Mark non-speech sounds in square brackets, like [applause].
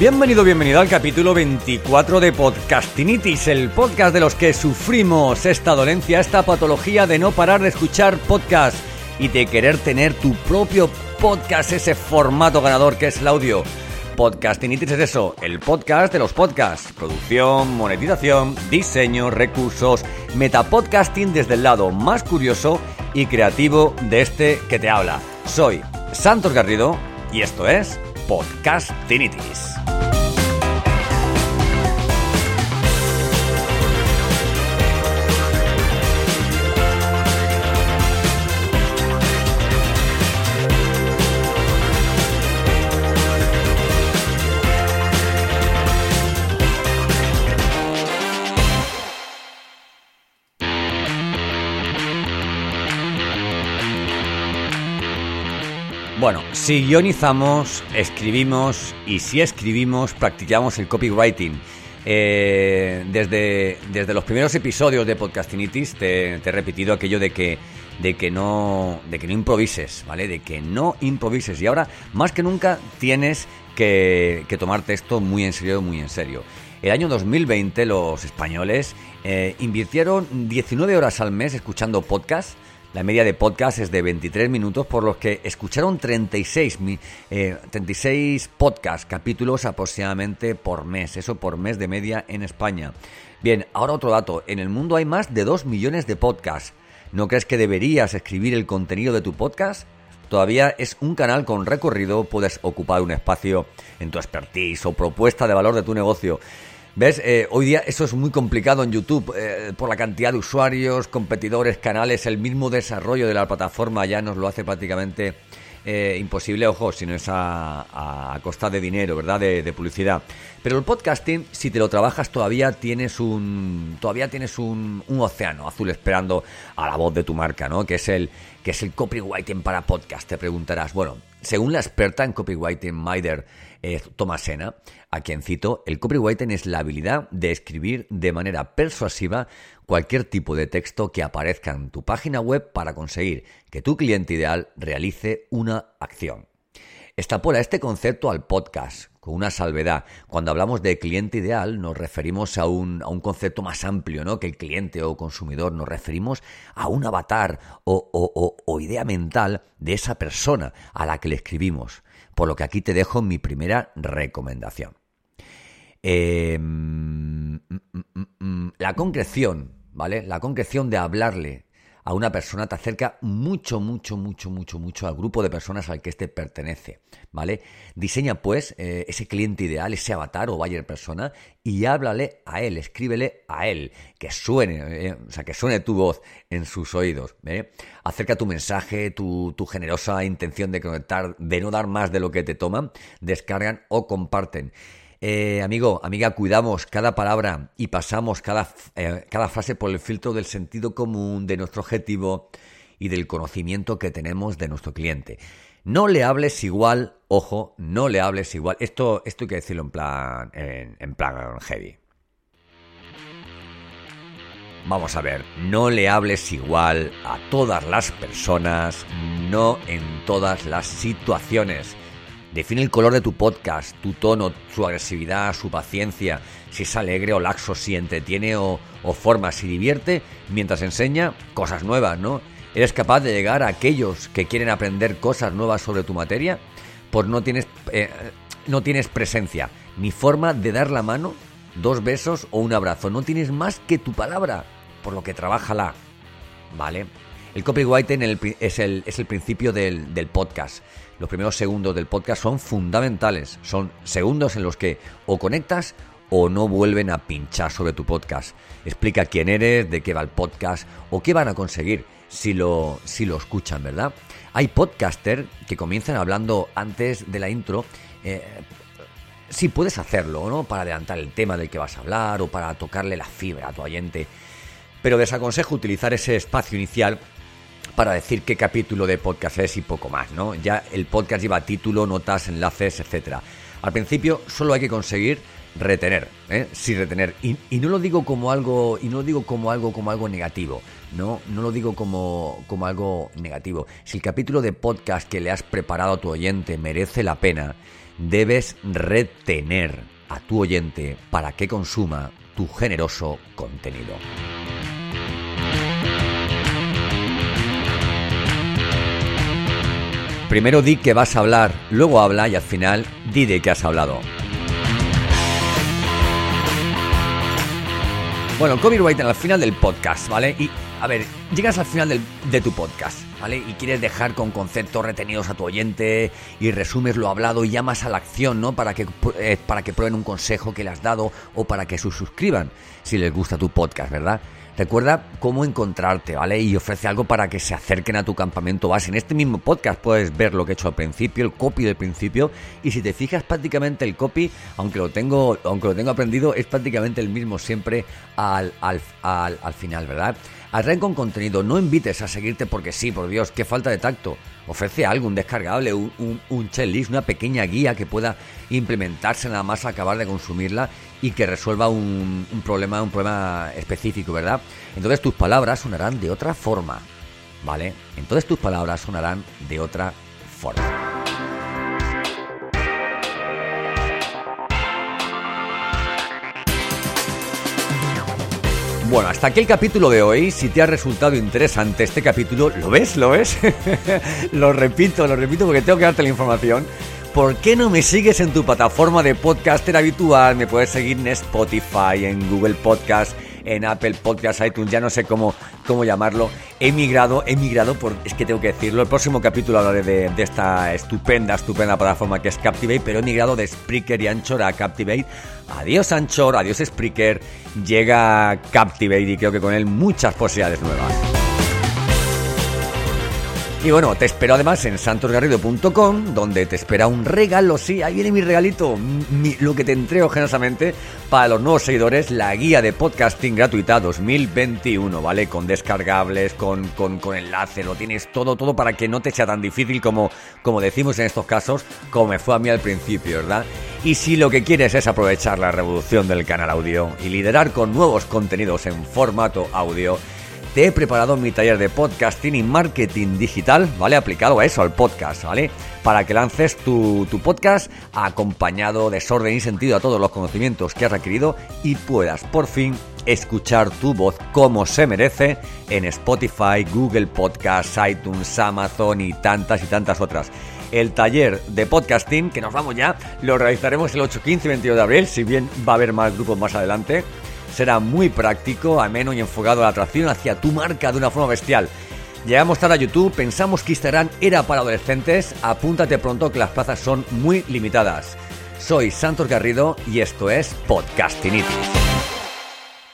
Bienvenido, bienvenido al capítulo 24 de Podcastinitis, el podcast de los que sufrimos esta dolencia, esta patología de no parar de escuchar podcast y de querer tener tu propio podcast, ese formato ganador que es el audio. Podcastinitis es eso, el podcast de los podcasts. Producción, monetización, diseño, recursos, metapodcasting desde el lado más curioso y creativo de este que te habla. Soy Santos Garrido y esto es Podcastinitis. Bueno, si guionizamos, escribimos y si escribimos, practicamos el copywriting. Eh, desde, desde los primeros episodios de Podcastinitis te, he repetido aquello de que, de, que no, de que no improvises, ¿vale? De que no improvises. Y ahora, más que nunca, tienes que, que tomarte esto muy en serio, muy en serio. El año 2020 los españoles eh, invirtieron 19 horas al mes escuchando podcasts la media de podcast es de 23 minutos, por los que escucharon 36, eh, 36 podcast capítulos aproximadamente por mes. Eso por mes de media en España. Bien, ahora otro dato. En el mundo hay más de 2 millones de podcasts. ¿No crees que deberías escribir el contenido de tu podcast? Todavía es un canal con recorrido, puedes ocupar un espacio en tu expertise o propuesta de valor de tu negocio. ¿Ves? Eh, hoy día eso es muy complicado en YouTube eh, por la cantidad de usuarios, competidores, canales, el mismo desarrollo de la plataforma ya nos lo hace prácticamente eh, imposible, ojo, si no es a, costa de dinero, ¿verdad? De, publicidad. Pero el podcasting, si te lo trabajas, todavía tienes un. Todavía tienes un, un, océano azul esperando a la voz de tu marca, ¿no? Que es el, que es el copywriting para podcast. Te preguntarás, bueno, según la experta en copywriting Maider eh, Tomasena, a quien cito, el copywriting es la habilidad de escribir de manera persuasiva cualquier tipo de texto que aparezca en tu página web para conseguir que tu cliente ideal realice una acción. Extrapola este concepto al podcast, con una salvedad. Cuando hablamos de cliente ideal nos referimos a un, a un concepto más amplio ¿no? que el cliente o consumidor, nos referimos a un avatar o, o, o idea mental de esa persona a la que le escribimos. Por lo que aquí te dejo mi primera recomendación. Eh, la concreción, ¿vale? La concreción de hablarle a una persona te acerca mucho, mucho, mucho, mucho, mucho al grupo de personas al que éste pertenece, ¿vale? Diseña pues eh, ese cliente ideal, ese avatar o buyer persona y háblale a él, escríbele a él, que suene, eh, o sea, que suene tu voz en sus oídos, ¿eh? Acerca tu mensaje, tu, tu generosa intención de conectar, de no dar más de lo que te toman, descargan o comparten. Eh, amigo, amiga, cuidamos cada palabra y pasamos cada, eh, cada frase por el filtro del sentido común, de nuestro objetivo y del conocimiento que tenemos de nuestro cliente. No le hables igual, ojo, no le hables igual. Esto, esto hay que decirlo en plan, en, en plan heavy. Vamos a ver, no le hables igual a todas las personas, no en todas las situaciones. Define el color de tu podcast, tu tono, su agresividad, su paciencia, si es alegre o laxo, si entretiene o, forma, si divierte mientras enseña cosas nuevas, ¿no? ¿Eres capaz de llegar a aquellos que quieren aprender cosas nuevas sobre tu materia? Pues no tienes, eh, no tienes presencia, ni forma de dar la mano, dos besos o un abrazo. No tienes más que tu palabra, por lo que trabájala, ¿vale? El copywriting es el, es el principio del, del podcast los primeros segundos del podcast son fundamentales. Son segundos en los que o conectas o no vuelven a pinchar sobre tu podcast. Explica quién eres, de qué va el podcast o qué van a conseguir si lo, si lo escuchan, ¿verdad? Hay podcasters que comienzan hablando antes de la intro. Eh, sí, puedes hacerlo, ¿no? Para adelantar el tema del que vas a hablar o para tocarle la fibra a tu oyente. Pero desaconsejo utilizar ese espacio inicial para decir qué capítulo de podcast es y poco más, ¿no? Ya el podcast lleva título, notas, enlaces, etcétera. Al principio solo hay que conseguir retener, ¿eh? Sí, retener. Y, no lo digo como algo, y no lo digo como algo, como algo negativo. No, no lo digo como, como algo negativo. Si el capítulo de podcast que le has preparado a tu oyente merece la pena, debes retener a tu oyente para que consuma tu generoso contenido. Primero di que vas a hablar, luego habla y al final di de qué has hablado. Bueno, copyright al final del podcast, ¿vale? Y a ver, llegas al final de tu podcast, ¿vale? Y quieres dejar con conceptos retenidos a tu oyente y resumes lo hablado y llamas a la acción, ¿no? Para que, eh, para que prueben un consejo que le has dado o para que se suscriban si les gusta tu podcast, ¿verdad? Recuerda cómo encontrarte, ¿vale? Y ofrece algo para que se acerquen a tu campamento base. En este mismo podcast puedes ver lo que he hecho al principio, el copy del principio. Y si te fijas, prácticamente el copy, aunque lo tengo, aunque lo tengo aprendido, es prácticamente el mismo siempre al, al, al, final, ¿verdad? Atraen con contenido, no invites a seguirte porque sí, por Dios, qué falta de tacto. Ofrece algo, un descargable, un, un, un checklist, una pequeña guía que pueda implementarse nada más acabar de consumirla y que resuelva un, problema, un problema específico, ¿verdad? Entonces tus palabras sonarán de otra forma, ¿vale? Entonces tus palabras sonarán de otra forma. Bueno, hasta aquí el capítulo de hoy. Si te ha resultado interesante este capítulo, ¿lo ves? ¿Lo ves? [laughs] lo repito, lo repito porque tengo que darte la información. ¿Por qué no me sigues en tu plataforma de podcaster habitual? Me puedes seguir en Spotify, en Google Podcast, en Apple Podcast, iTunes, ya no sé cómo, cómo llamarlo. He migrado, he migrado, por, es que tengo que decirlo. El próximo capítulo hablaré de, de esta estupenda, estupenda plataforma que es Captivate, pero he migrado de Spreaker y Anchor a Captivate. Adiós Anchor, adiós Spreaker. Llega Captivate y creo que con él muchas posibilidades nuevas. Y bueno, te espero además en santosgarrido.com, donde te espera un regalo. Sí, ahí viene mi regalito, lo que te entrego generosamente para los nuevos seguidores, la guía de podcasting gratuita 2021, ¿vale? Con descargables, con, con, con enlaces, lo tienes todo, todo para que no te sea tan difícil como, como decimos en estos casos, como me fue a mí al principio, ¿verdad? Y si lo que quieres es aprovechar la revolución del canal audio y liderar con nuevos contenidos en formato audio, te he preparado mi taller de podcasting y marketing digital, ¿vale? Aplicado a eso, al podcast, ¿vale? Para que lances tu, podcast acompañado de orden y sentido a todos los conocimientos que has requerido y puedas por fin escuchar tu voz como se merece en Spotify, Google Podcasts, iTunes, Amazon y tantas y tantas otras. El taller de podcasting, que nos vamos ya, lo realizaremos el 8, 15 y 22 de abril, si bien va a haber más grupos más adelante será muy práctico, ameno y enfocado a la atracción hacia tu marca de una forma bestial. Llegamos tarde a YouTube, pensamos que Instagram era para adolescentes, apúntate pronto que las plazas son muy limitadas. Soy Santos Garrido y esto es Podcastinitis.